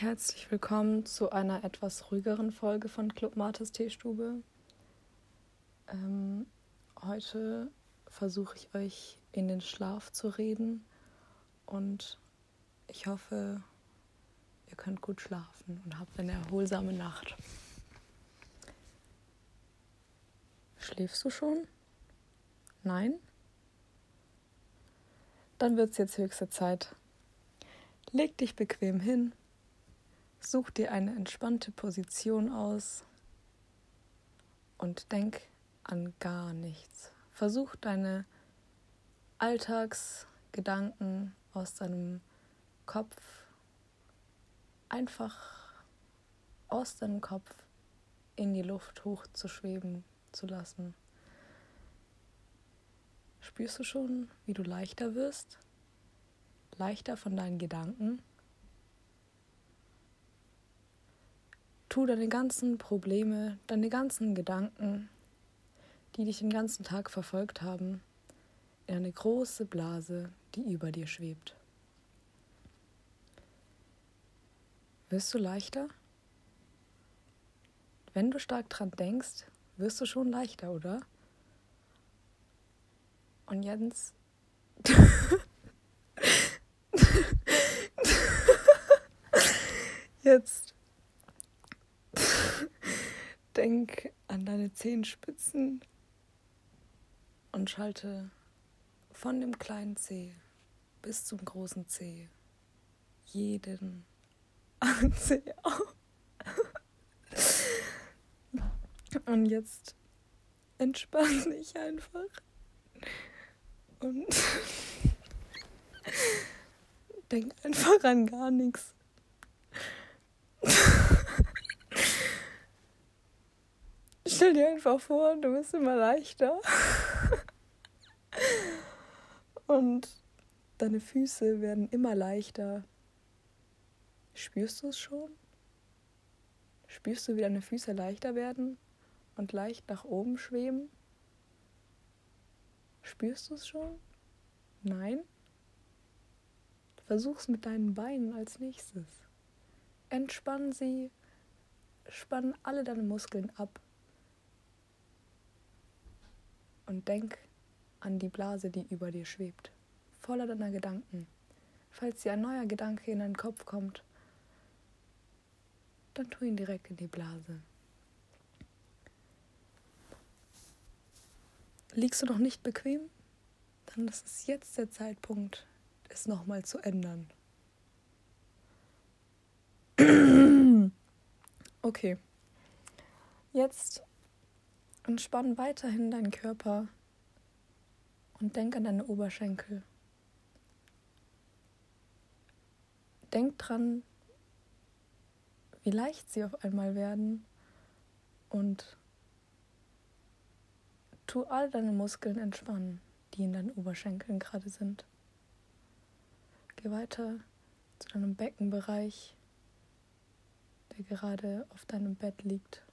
Herzlich willkommen zu einer etwas ruhigeren Folge von Club Martes Teestube. Ähm, heute versuche ich euch in den Schlaf zu reden und ich hoffe, ihr könnt gut schlafen und habt eine erholsame Nacht. Schläfst du schon? Nein? Dann wird es jetzt höchste Zeit. Leg dich bequem hin, such dir eine entspannte Position aus und denk an gar nichts. Versuch deine Alltagsgedanken aus deinem Kopf einfach aus deinem Kopf in die Luft hochzuschweben zu lassen. Spürst du schon, wie du leichter wirst? Leichter von deinen Gedanken? Tu deine ganzen Probleme, deine ganzen Gedanken, die dich den ganzen Tag verfolgt haben, in eine große Blase, die über dir schwebt. Wirst du leichter? Wenn du stark dran denkst, wirst du schon leichter, oder? Und Jens. Jetzt denk an deine Zehenspitzen und schalte von dem kleinen Zeh bis zum großen Zeh jeden Zeh auf. Und jetzt entspann dich einfach. Und denk einfach an gar nichts. Stell dir einfach vor, du bist immer leichter. Und deine Füße werden immer leichter. Spürst du es schon? Spürst du, wie deine Füße leichter werden und leicht nach oben schweben? Spürst du es schon? Nein? Versuch's mit deinen Beinen als nächstes. Entspann sie, spann alle deine Muskeln ab und denk an die Blase, die über dir schwebt, voller deiner Gedanken. Falls dir ein neuer Gedanke in deinen Kopf kommt, dann tu ihn direkt in die Blase. Liegst du noch nicht bequem? Dann ist es jetzt der Zeitpunkt, es nochmal zu ändern. Okay. Jetzt entspann weiterhin deinen Körper und denk an deine Oberschenkel. Denk dran, wie leicht sie auf einmal werden und Tu all deine Muskeln entspannen, die in deinen Oberschenkeln gerade sind. Geh weiter zu deinem Beckenbereich, der gerade auf deinem Bett liegt.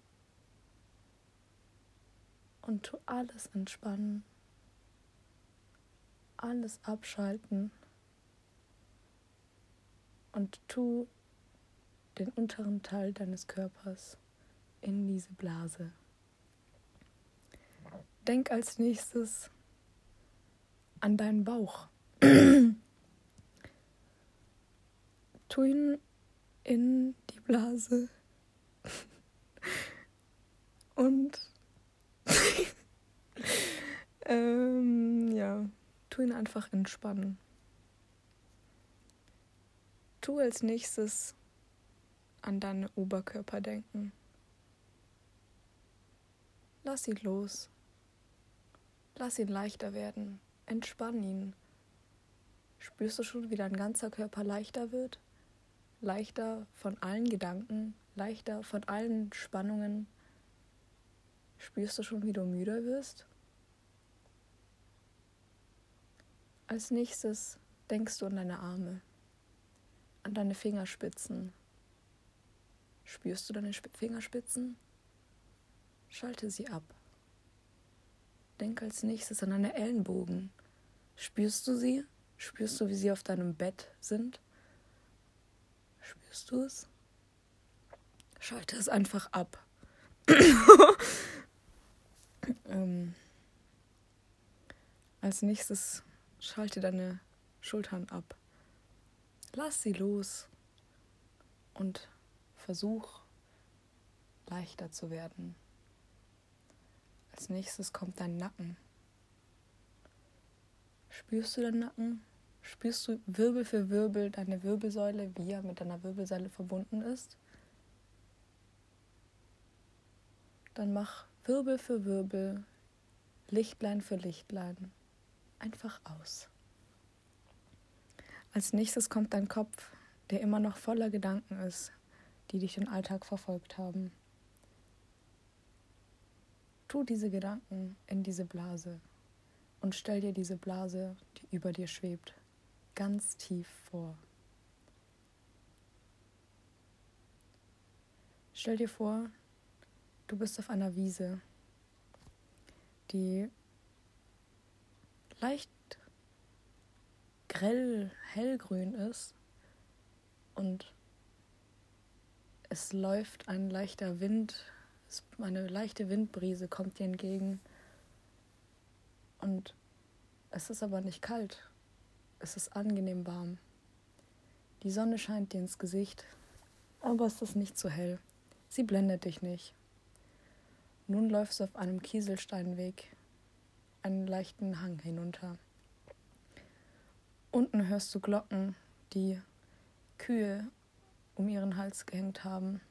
Und tu alles entspannen, alles abschalten und tu den unteren Teil deines Körpers in diese Blase. Denk als nächstes an deinen Bauch. tu ihn in die Blase. Und ähm, ja, tu ihn einfach entspannen. Tu als nächstes an deinen Oberkörper denken. Lass ihn los. Lass ihn leichter werden. Entspann ihn. Spürst du schon, wie dein ganzer Körper leichter wird? Leichter von allen Gedanken, leichter von allen Spannungen. Spürst du schon, wie du müder wirst? Als nächstes denkst du an deine Arme, an deine Fingerspitzen. Spürst du deine Fingerspitzen? Schalte sie ab. Denk als nächstes an deine Ellenbogen. Spürst du sie? Spürst du, wie sie auf deinem Bett sind? Spürst du es? Schalte es einfach ab. ähm, als nächstes schalte deine Schultern ab. Lass sie los und versuch leichter zu werden. Als nächstes kommt dein Nacken. Spürst du deinen Nacken? Spürst du Wirbel für Wirbel deine Wirbelsäule, wie er mit deiner Wirbelsäule verbunden ist? Dann mach Wirbel für Wirbel, Lichtlein für Lichtlein einfach aus. Als nächstes kommt dein Kopf, der immer noch voller Gedanken ist, die dich den Alltag verfolgt haben. Tu diese Gedanken in diese Blase und stell dir diese Blase, die über dir schwebt, ganz tief vor. Stell dir vor, du bist auf einer Wiese, die leicht grell hellgrün ist und es läuft ein leichter Wind, eine leichte Windbrise kommt dir entgegen und es ist aber nicht kalt, es ist angenehm warm. Die Sonne scheint dir ins Gesicht, aber es ist nicht zu hell. Sie blendet dich nicht. Nun läufst du auf einem Kieselsteinweg einen leichten Hang hinunter. Unten hörst du Glocken, die Kühe um ihren Hals gehängt haben.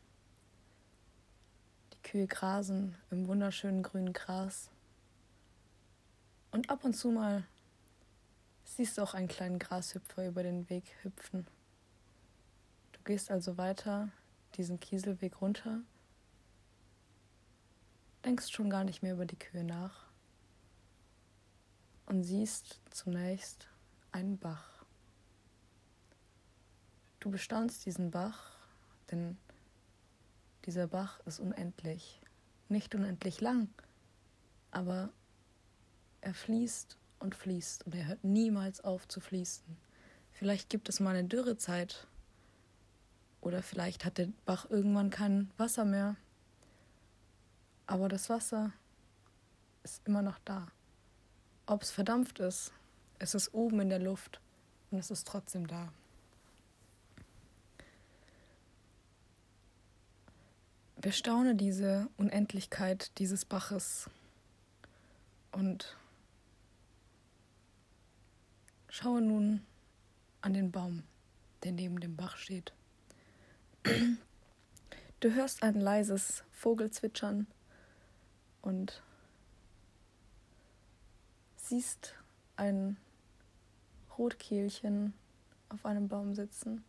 Die Kühe grasen im wunderschönen grünen Gras. Und ab und zu mal siehst du auch einen kleinen Grashüpfer über den Weg hüpfen. Du gehst also weiter diesen Kieselweg runter, denkst schon gar nicht mehr über die Kühe nach und siehst zunächst einen Bach. Du bestaunst diesen Bach, denn dieser Bach ist unendlich. Nicht unendlich lang, aber er fließt und fließt und er hört niemals auf zu fließen. Vielleicht gibt es mal eine Dürrezeit oder vielleicht hat der Bach irgendwann kein Wasser mehr. Aber das Wasser ist immer noch da. Ob es verdampft ist, es ist oben in der Luft und es ist trotzdem da. Bestaune diese Unendlichkeit dieses Baches und schaue nun an den Baum, der neben dem Bach steht. Du hörst ein leises Vogelzwitschern und siehst ein Rotkehlchen auf einem Baum sitzen.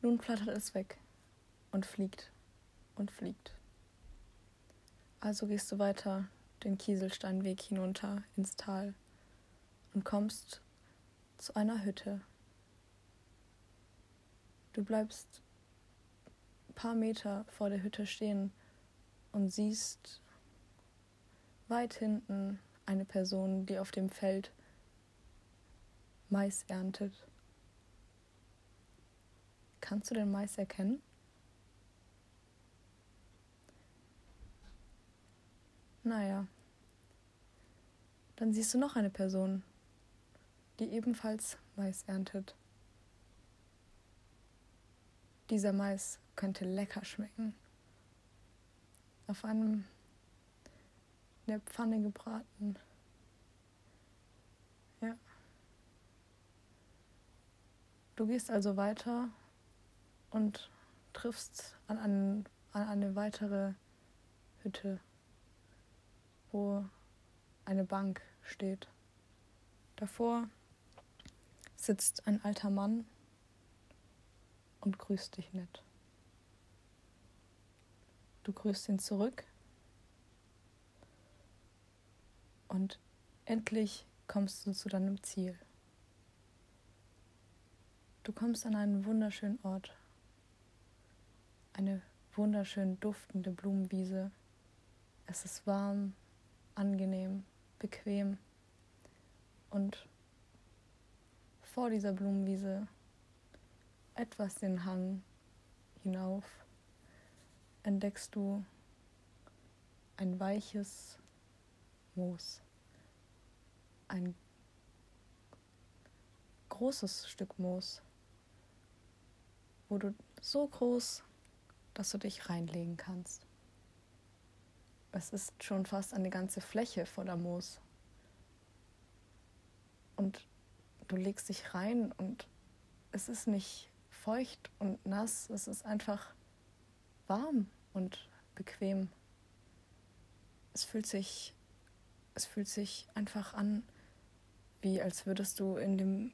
Nun flattert es weg und fliegt und fliegt. Also gehst du weiter den Kieselsteinweg hinunter ins Tal und kommst zu einer Hütte. Du bleibst ein paar Meter vor der Hütte stehen und siehst weit hinten eine Person, die auf dem Feld Mais erntet. Kannst du den Mais erkennen? Naja. Dann siehst du noch eine Person, die ebenfalls Mais erntet. Dieser Mais könnte lecker schmecken. Auf einem in der Pfanne gebraten. Ja. Du gehst also weiter und triffst an, einen, an eine weitere Hütte wo eine Bank steht. Davor sitzt ein alter Mann und grüßt dich nett. Du grüßt ihn zurück und endlich kommst du zu deinem Ziel. Du kommst an einen wunderschönen Ort, eine wunderschön duftende Blumenwiese. Es ist warm, angenehm, bequem. Und vor dieser Blumenwiese etwas den Hang hinauf entdeckst du ein weiches Moos, ein großes Stück Moos, wo du so groß, dass du dich reinlegen kannst. Es ist schon fast eine ganze Fläche voller Moos. Und du legst dich rein und es ist nicht feucht und nass, es ist einfach warm und bequem. Es fühlt sich es fühlt sich einfach an, wie als würdest du in dem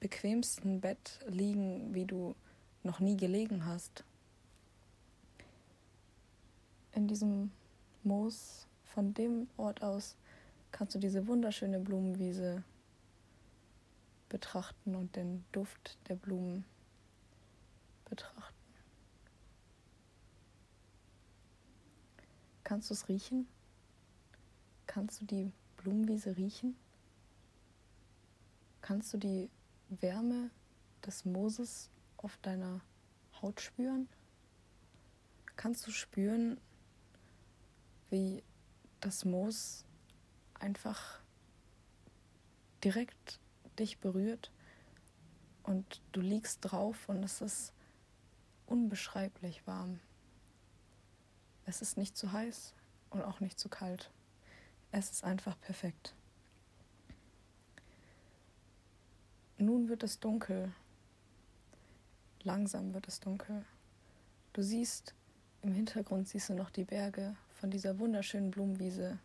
bequemsten Bett liegen, wie du noch nie gelegen hast. In diesem Moos, von dem Ort aus, kannst du diese wunderschöne Blumenwiese betrachten und den Duft der Blumen betrachten. Kannst du es riechen? Kannst du die Blumenwiese riechen? Kannst du die Wärme des Mooses auf deiner Haut spüren? Kannst du spüren, wie das Moos einfach direkt dich berührt und du liegst drauf und es ist unbeschreiblich warm. Es ist nicht zu heiß und auch nicht zu kalt. Es ist einfach perfekt. Nun wird es dunkel. Langsam wird es dunkel. Du siehst, im Hintergrund siehst du noch die Berge von dieser wunderschönen Blumenwiese.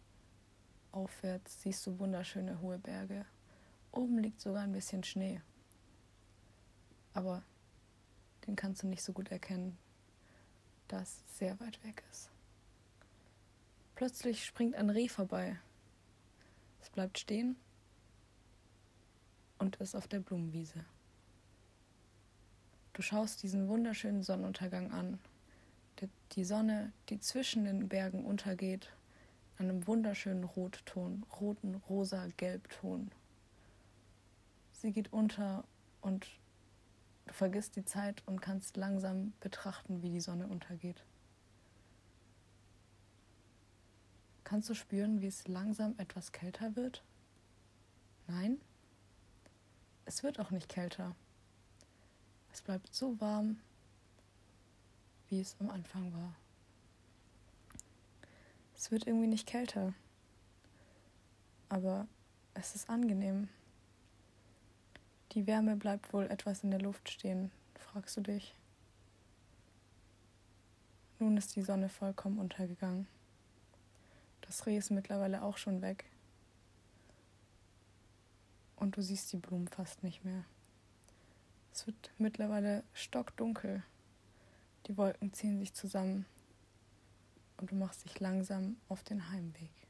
Aufwärts siehst du wunderschöne hohe Berge. Oben liegt sogar ein bisschen Schnee. Aber den kannst du nicht so gut erkennen, da es sehr weit weg ist. Plötzlich springt ein Reh vorbei. Es bleibt stehen und ist auf der Blumenwiese. Du schaust diesen wunderschönen Sonnenuntergang an. Die Sonne, die zwischen den Bergen untergeht, an einem wunderschönen Rotton, roten, rosa, gelbton. Sie geht unter und du vergisst die Zeit und kannst langsam betrachten, wie die Sonne untergeht. Kannst du spüren, wie es langsam etwas kälter wird? Nein? Es wird auch nicht kälter. Es bleibt so warm, wie es am Anfang war. Es wird irgendwie nicht kälter. Aber es ist angenehm. Die Wärme bleibt wohl etwas in der Luft stehen, fragst du dich. Nun ist die Sonne vollkommen untergegangen. Das Reh ist mittlerweile auch schon weg. Und du siehst die Blumen fast nicht mehr. Es wird mittlerweile stockdunkel. Die Wolken ziehen sich zusammen und du machst dich langsam auf den Heimweg.